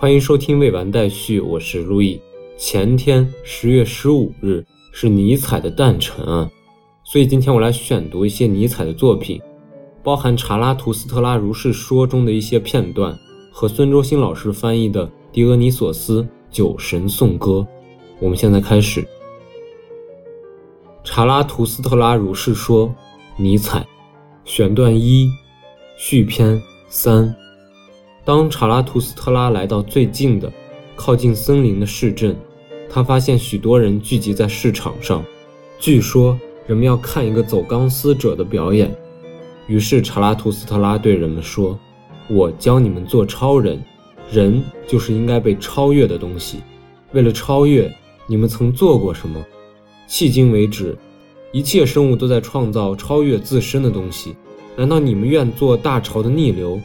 欢迎收听未完待续，我是路易。前天十月十五日是尼采的诞辰啊，所以今天我来选读一些尼采的作品，包含《查拉图斯特拉如是说》中的一些片段和孙周新老师翻译的《狄俄尼索斯酒神颂歌》。我们现在开始，《查拉图斯特拉如是说》，尼采，选段一，序篇三。当查拉图斯特拉来到最近的、靠近森林的市镇，他发现许多人聚集在市场上，据说人们要看一个走钢丝者的表演。于是查拉图斯特拉对人们说：“我教你们做超人，人就是应该被超越的东西。为了超越。”你们曾做过什么？迄今为止，一切生物都在创造超越自身的东西。难道你们愿做大潮的逆流？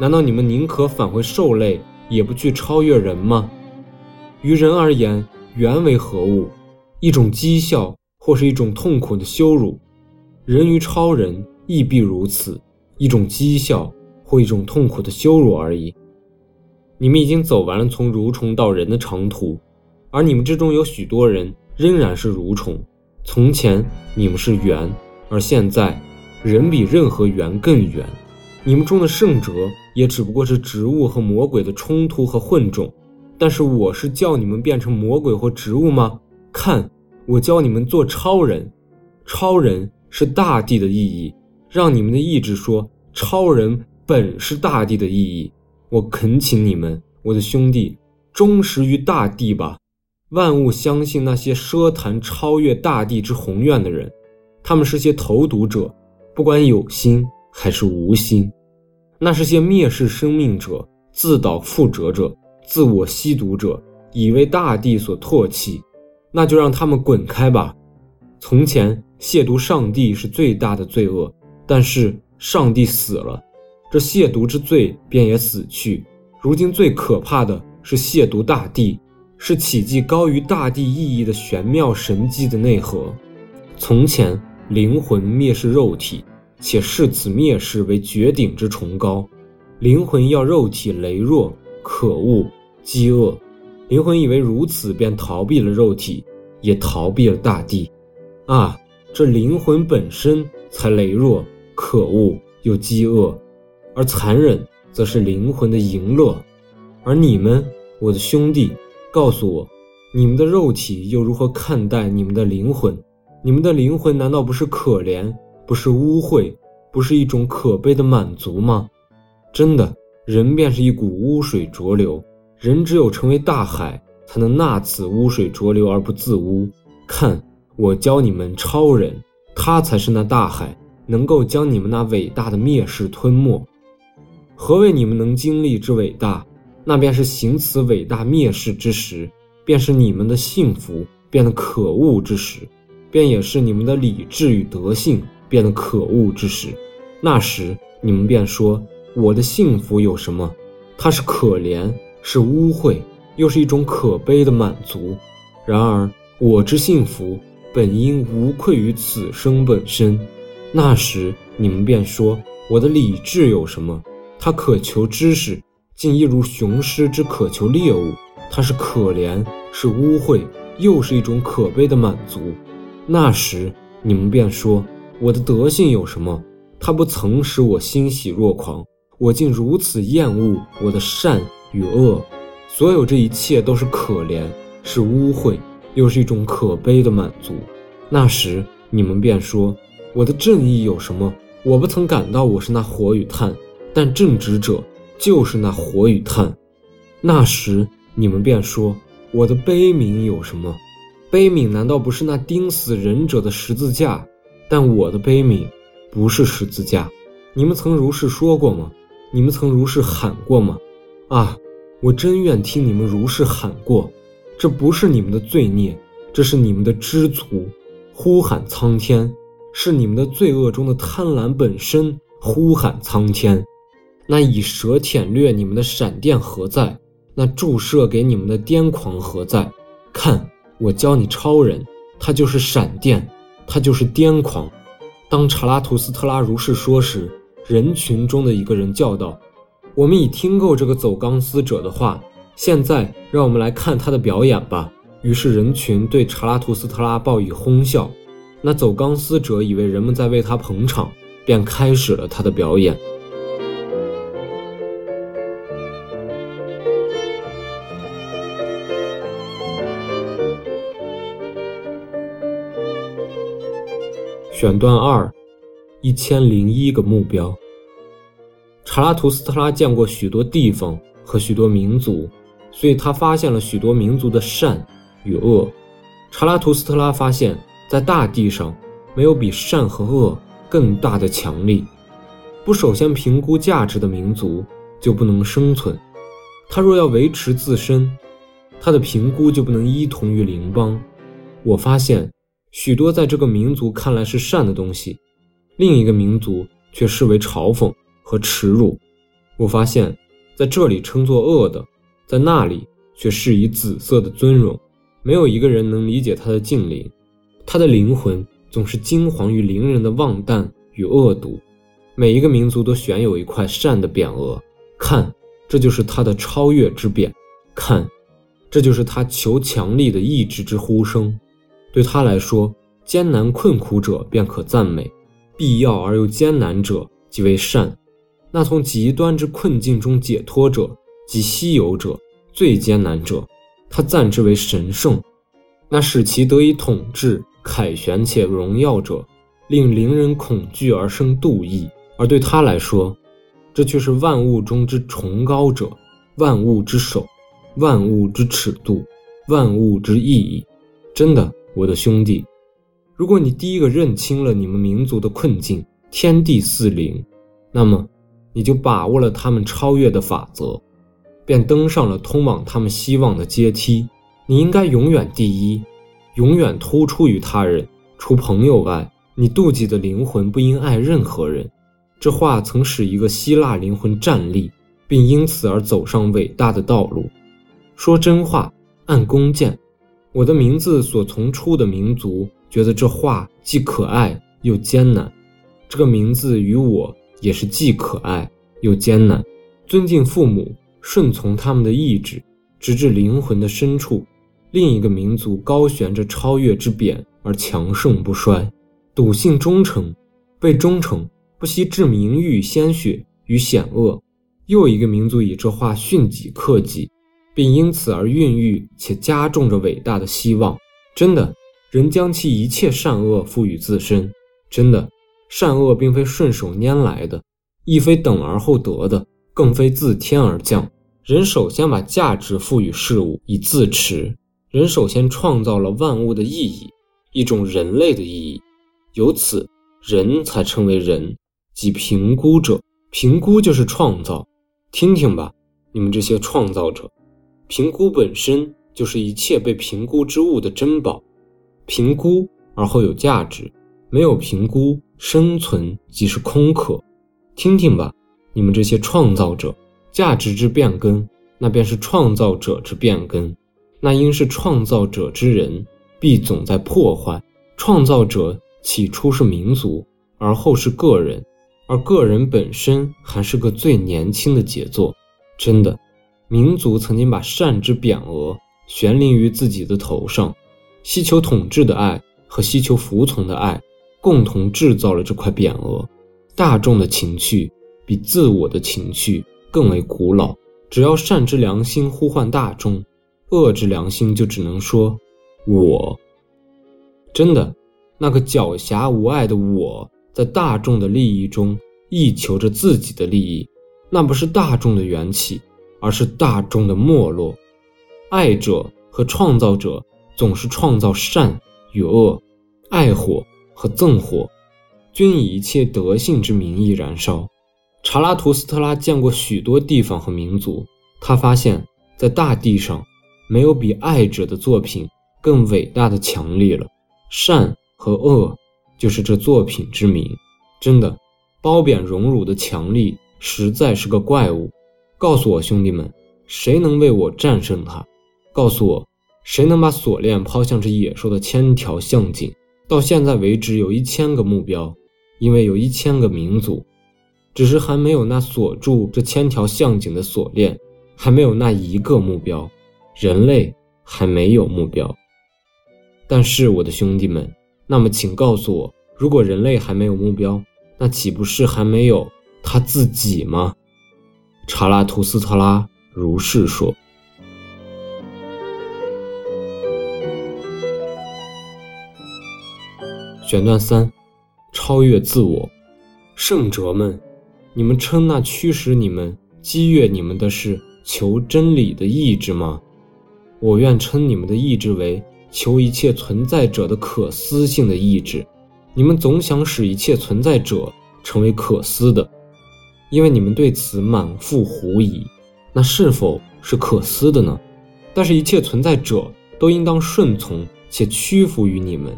难道你们宁可返回兽类，也不去超越人吗？于人而言，猿为何物？一种讥笑，或是一种痛苦的羞辱。人与超人亦必如此，一种讥笑或一种痛苦的羞辱而已。你们已经走完了从蠕虫到人的长途。而你们之中有许多人仍然是蠕虫。从前你们是猿，而现在人比任何猿更猿。你们中的圣者也只不过是植物和魔鬼的冲突和混种。但是我是叫你们变成魔鬼或植物吗？看，我教你们做超人。超人是大地的意义，让你们的意志说超人本是大地的意义。我恳请你们，我的兄弟，忠实于大地吧。万物相信那些奢谈超越大地之宏愿的人，他们是些投毒者，不管有心还是无心；那是些蔑视生命者、自导覆辙者、自我吸毒者，以为大地所唾弃，那就让他们滚开吧。从前亵渎上帝是最大的罪恶，但是上帝死了，这亵渎之罪便也死去。如今最可怕的是亵渎大地。是奇迹高于大地意义的玄妙神迹的内核。从前，灵魂蔑视肉体，且视此蔑视为绝顶之崇高。灵魂要肉体羸弱、可恶、饥饿。灵魂以为如此，便逃避了肉体，也逃避了大地。啊，这灵魂本身才羸弱、可恶又饥饿，而残忍则是灵魂的淫乐。而你们，我的兄弟。告诉我，你们的肉体又如何看待你们的灵魂？你们的灵魂难道不是可怜，不是污秽，不是一种可悲的满足吗？真的，人便是一股污水浊流，人只有成为大海，才能纳此污水浊流而不自污。看，我教你们超人，他才是那大海，能够将你们那伟大的蔑视吞没。何谓你们能经历之伟大？那便是行此伟大蔑视之时，便是你们的幸福变得可恶之时，便也是你们的理智与德性变得可恶之时。那时你们便说：“我的幸福有什么？它是可怜，是污秽，又是一种可悲的满足。然而我之幸福本应无愧于此生本身。那时你们便说：我的理智有什么？它渴求知识。”竟一如雄狮之渴求猎物，它是可怜，是污秽，又是一种可悲的满足。那时你们便说：我的德性有什么？它不曾使我欣喜若狂，我竟如此厌恶我的善与恶。所有这一切都是可怜，是污秽，又是一种可悲的满足。那时你们便说：我的正义有什么？我不曾感到我是那火与炭，但正直者。就是那火与炭，那时你们便说我的悲悯有什么？悲悯难道不是那钉死忍者的十字架？但我的悲悯不是十字架。你们曾如是说过吗？你们曾如是喊过吗？啊，我真愿听你们如是喊过。这不是你们的罪孽，这是你们的知足。呼喊苍天，是你们的罪恶中的贪婪本身。呼喊苍天。那以舌舔掠你们的闪电何在？那注射给你们的癫狂何在？看，我教你超人，他就是闪电，他就是癫狂。当查拉图斯特拉如是说时，人群中的一个人叫道：“我们已听够这个走钢丝者的话，现在让我们来看他的表演吧。于是人群对查拉图斯特拉报以哄笑。那走钢丝者以为人们在为他捧场，便开始了他的表演。选段二，一千零一个目标。查拉图斯特拉见过许多地方和许多民族，所以他发现了许多民族的善与恶。查拉图斯特拉发现，在大地上没有比善和恶更大的强力。不首先评估价值的民族就不能生存。他若要维持自身，他的评估就不能依同于邻邦。我发现。许多在这个民族看来是善的东西，另一个民族却视为嘲讽和耻辱。我发现，在这里称作恶的，在那里却是以紫色的尊荣。没有一个人能理解他的近邻，他的灵魂总是惊惶于邻人的妄诞与恶毒。每一个民族都选有一块善的匾额，看，这就是他的超越之匾；看，这就是他求强力的意志之呼声。对他来说，艰难困苦者便可赞美，必要而又艰难者即为善。那从极端之困境中解脱者，即稀有者、最艰难者，他赞之为神圣。那使其得以统治、凯旋且荣耀者，令邻人恐惧而生妒意。而对他来说，这却是万物中之崇高者，万物之首，万物之尺度，万物之意义。真的。我的兄弟，如果你第一个认清了你们民族的困境，天地四灵，那么你就把握了他们超越的法则，便登上了通往他们希望的阶梯。你应该永远第一，永远突出于他人。除朋友外，你妒忌的灵魂不应爱任何人。这话曾使一个希腊灵魂站立，并因此而走上伟大的道路。说真话，按弓箭。我的名字所从出的民族觉得这话既可爱又艰难，这个名字与我也是既可爱又艰难。尊敬父母，顺从他们的意志，直至灵魂的深处。另一个民族高悬着超越之匾而强盛不衰，笃信忠诚，为忠诚不惜置名誉、鲜血与险恶。又一个民族以这话训己克己。并因此而孕育且加重着伟大的希望。真的，人将其一切善恶赋予自身。真的，善恶并非顺手拈来的，亦非等而后得的，更非自天而降。人首先把价值赋予事物以自持。人首先创造了万物的意义，一种人类的意义。由此，人才称为人，即评估者。评估就是创造。听听吧，你们这些创造者。评估本身就是一切被评估之物的珍宝，评估而后有价值，没有评估，生存即是空壳。听听吧，你们这些创造者，价值之变更，那便是创造者之变更。那应是创造者之人，必总在破坏。创造者起初是民族，而后是个人，而个人本身还是个最年轻的杰作。真的。民族曾经把善之匾额悬临于自己的头上，希求统治的爱和希求服从的爱共同制造了这块匾额。大众的情绪比自我的情绪更为古老。只要善之良心呼唤大众，恶之良心就只能说“我”。真的，那个狡黠无爱的我在大众的利益中亦求着自己的利益，那不是大众的缘起。而是大众的没落，爱者和创造者总是创造善与恶，爱火和憎火，均以一切德性之名义燃烧。查拉图斯特拉见过许多地方和民族，他发现，在大地上，没有比爱者的作品更伟大的强力了。善和恶就是这作品之名。真的，褒贬荣辱的强力实在是个怪物。告诉我，兄弟们，谁能为我战胜他？告诉我，谁能把锁链抛向这野兽的千条项颈？到现在为止，有一千个目标，因为有一千个民族，只是还没有那锁住这千条项颈的锁链，还没有那一个目标，人类还没有目标。但是，我的兄弟们，那么请告诉我，如果人类还没有目标，那岂不是还没有他自己吗？查拉图斯特拉如是说。选段三：超越自我。圣哲们，你们称那驱使你们、激越你们的是求真理的意志吗？我愿称你们的意志为求一切存在者的可思性的意志。你们总想使一切存在者成为可思的，因为你们对此满腹狐疑。那是否是可思的呢？但是，一切存在者都应当顺从且屈服于你们。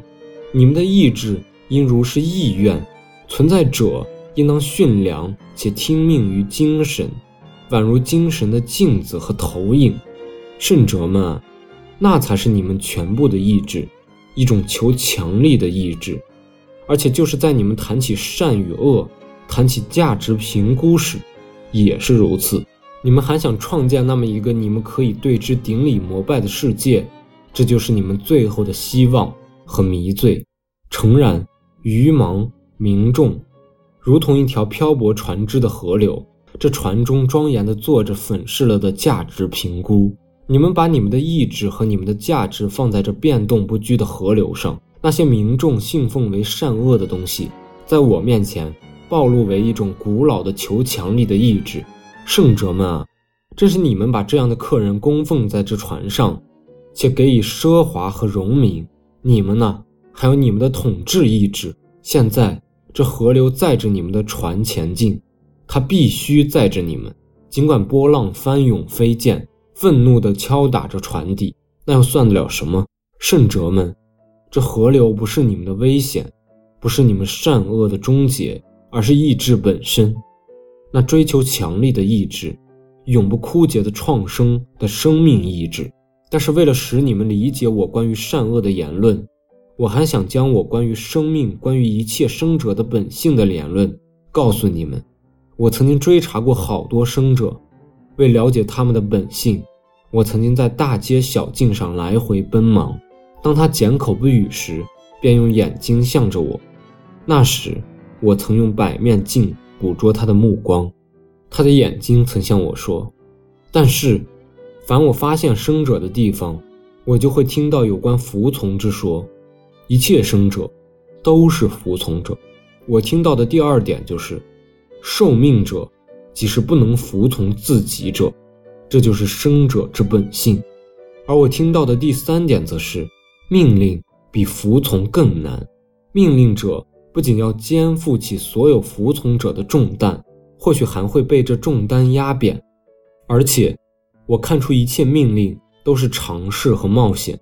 你们的意志应如是意愿，存在者应当驯良且听命于精神，宛如精神的镜子和投影。圣者们，那才是你们全部的意志，一种求强力的意志。而且就是在你们谈起善与恶、谈起价值评估时，也是如此。你们还想创建那么一个你们可以对之顶礼膜拜的世界，这就是你们最后的希望。和迷醉，诚然，愚茫民众，如同一条漂泊船只的河流。这船中庄严地坐着粉饰了的价值评估。你们把你们的意志和你们的价值放在这变动不居的河流上。那些民众信奉为善恶的东西，在我面前暴露为一种古老的求强力的意志。圣者们啊，正是你们把这样的客人供奉在这船上，且给予奢华和荣名。你们呢？还有你们的统治意志。现在这河流载着你们的船前进，它必须载着你们。尽管波浪翻涌飞溅，愤怒地敲打着船底，那又算得了什么？圣哲们，这河流不是你们的危险，不是你们善恶的终结，而是意志本身。那追求强力的意志，永不枯竭的创生的生命意志。但是为了使你们理解我关于善恶的言论，我还想将我关于生命、关于一切生者的本性的言论告诉你们。我曾经追查过好多生者，为了解他们的本性，我曾经在大街小径上来回奔忙。当他缄口不语时，便用眼睛向着我。那时，我曾用百面镜捕捉他的目光，他的眼睛曾向我说：“但是。”凡我发现生者的地方，我就会听到有关服从之说。一切生者都是服从者。我听到的第二点就是，受命者即是不能服从自己者，这就是生者之本性。而我听到的第三点则是，命令比服从更难。命令者不仅要肩负起所有服从者的重担，或许还会被这重担压扁，而且。我看出一切命令都是尝试和冒险，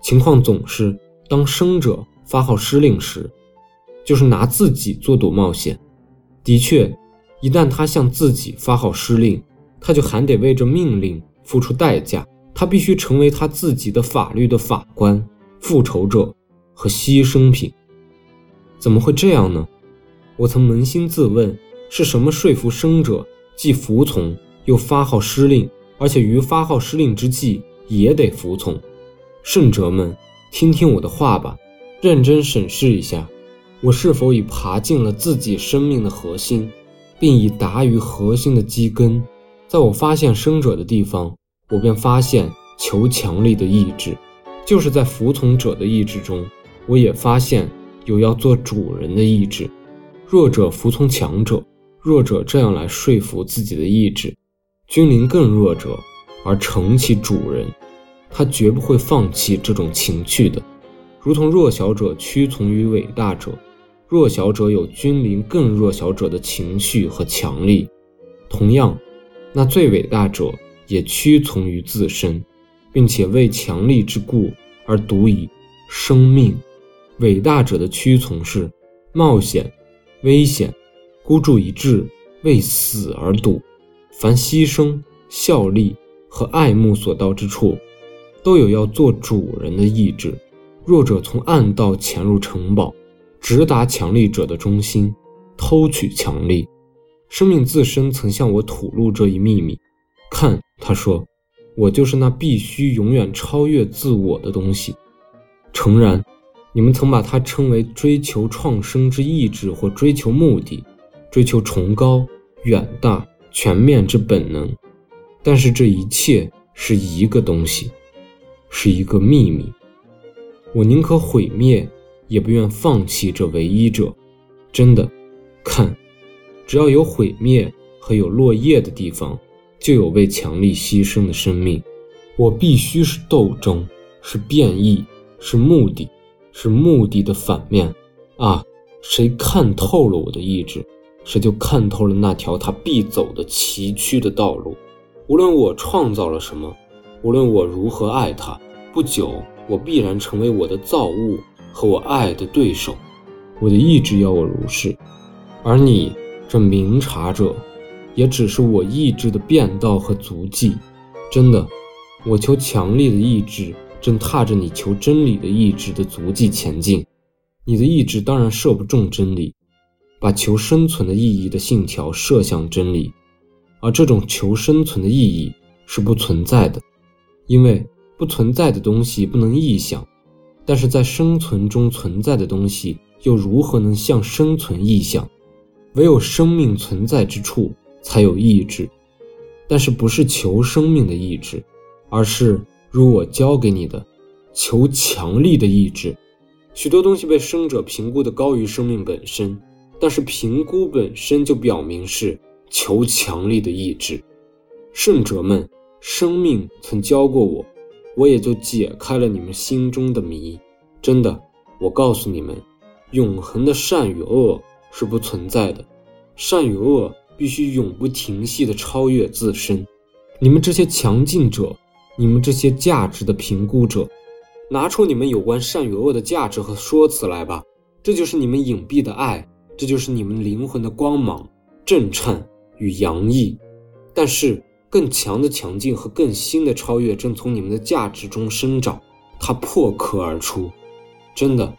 情况总是当生者发号施令时，就是拿自己做赌冒险。的确，一旦他向自己发号施令，他就还得为这命令付出代价，他必须成为他自己的法律的法官、复仇者和牺牲品。怎么会这样呢？我曾扪心自问：是什么说服生者既服从又发号施令？而且于发号施令之际也得服从，圣者们，听听我的话吧，认真审视一下，我是否已爬进了自己生命的核心，并已达于核心的基根。在我发现生者的地方，我便发现求强力的意志；就是在服从者的意志中，我也发现有要做主人的意志。弱者服从强者，弱者这样来说服自己的意志。君临更弱者而成其主人，他绝不会放弃这种情趣的，如同弱小者屈从于伟大者，弱小者有君临更弱小者的情绪和强力。同样，那最伟大者也屈从于自身，并且为强力之故而独以生命。伟大者的屈从是冒险、危险、孤注一掷，为死而赌。凡牺牲、效力和爱慕所到之处，都有要做主人的意志。弱者从暗道潜入城堡，直达强力者的中心，偷取强力。生命自身曾向我吐露这一秘密，看，他说，我就是那必须永远超越自我的东西。诚然，你们曾把它称为追求创生之意志或追求目的，追求崇高、远大、全面之本能。但是这一切是一个东西，是一个秘密。我宁可毁灭，也不愿放弃这唯一者。真的，看，只要有毁灭和有落叶的地方，就有为强力牺牲的生命。我必须是斗争，是变异，是目的，是目的的反面。啊，谁看透了我的意志，谁就看透了那条他必走的崎岖的道路。无论我创造了什么，无论我如何爱他，不久我必然成为我的造物和我爱的对手。我的意志要我如是，而你这明察者，也只是我意志的变道和足迹。真的，我求强力的意志正踏着你求真理的意志的足迹前进。你的意志当然射不中真理，把求生存的意义的信条射向真理。而这种求生存的意义是不存在的，因为不存在的东西不能臆想，但是在生存中存在的东西又如何能向生存臆想？唯有生命存在之处才有意志，但是不是求生命的意志，而是如我教给你的，求强力的意志。许多东西被生者评估的高于生命本身，但是评估本身就表明是。求强力的意志，圣者们，生命曾教过我，我也就解开了你们心中的谜。真的，我告诉你们，永恒的善与恶是不存在的，善与恶必须永不停息地超越自身。你们这些强劲者，你们这些价值的评估者，拿出你们有关善与恶的价值和说辞来吧。这就是你们隐蔽的爱，这就是你们灵魂的光芒，震颤。与洋溢，但是更强的强劲和更新的超越正从你们的价值中生长，它破壳而出。真的，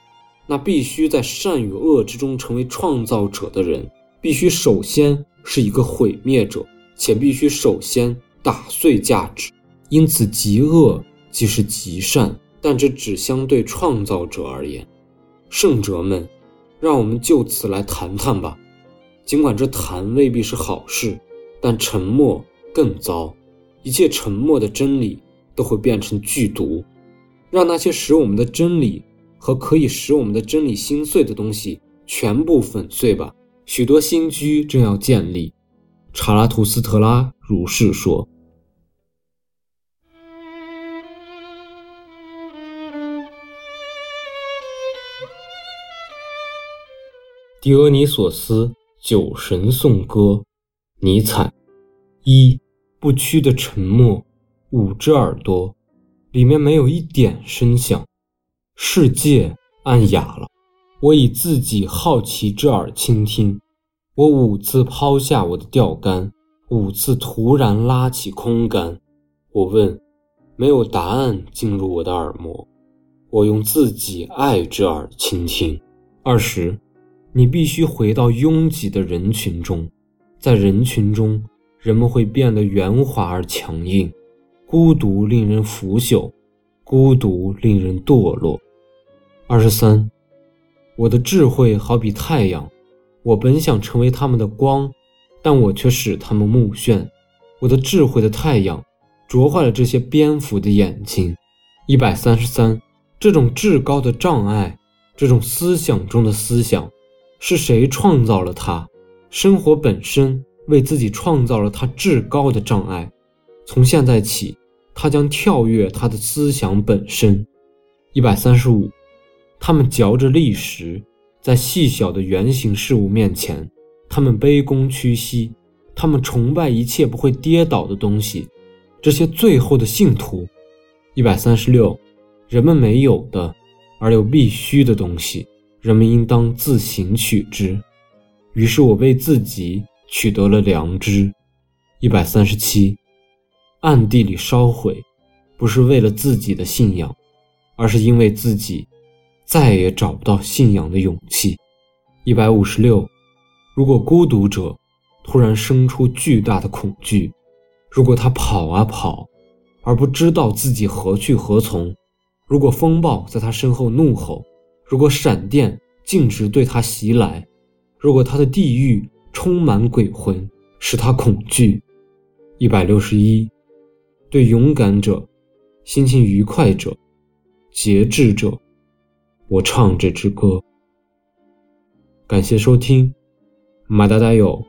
那必须在善与恶之中成为创造者的人，必须首先是一个毁灭者，且必须首先打碎价值。因此，极恶即是极善，但这只相对创造者而言。圣者们，让我们就此来谈谈吧。尽管这谈未必是好事，但沉默更糟。一切沉默的真理都会变成剧毒，让那些使我们的真理和可以使我们的真理心碎的东西全部粉碎吧。许多新居正要建立，查拉图斯特拉如是说。狄俄尼索斯。酒神颂歌，尼采。一不屈的沉默，五只耳朵，里面没有一点声响，世界暗哑了。我以自己好奇之耳倾听，我五次抛下我的钓竿，五次突然拉起空竿。我问，没有答案进入我的耳膜。我用自己爱之耳倾听。二十。你必须回到拥挤的人群中，在人群中，人们会变得圆滑而强硬。孤独令人腐朽，孤独令人堕落。二十三，我的智慧好比太阳，我本想成为他们的光，但我却使他们目眩。我的智慧的太阳，灼坏了这些蝙蝠的眼睛。一百三十三，这种至高的障碍，这种思想中的思想。是谁创造了它？生活本身为自己创造了它至高的障碍。从现在起，它将跳跃它的思想本身。一百三十五，他们嚼着砾石，在细小的圆形事物面前，他们卑躬屈膝，他们崇拜一切不会跌倒的东西。这些最后的信徒。一百三十六，人们没有的，而又必须的东西。人们应当自行取之。于是我为自己取得了良知。一百三十七，暗地里烧毁，不是为了自己的信仰，而是因为自己再也找不到信仰的勇气。一百五十六，如果孤独者突然生出巨大的恐惧，如果他跑啊跑，而不知道自己何去何从；如果风暴在他身后怒吼；如果闪电径直对他袭来；如果他的地狱充满鬼魂，使他恐惧。一百六十一，对勇敢者、心情愉快者、节制者，我唱这支歌。感谢收听，马达达有。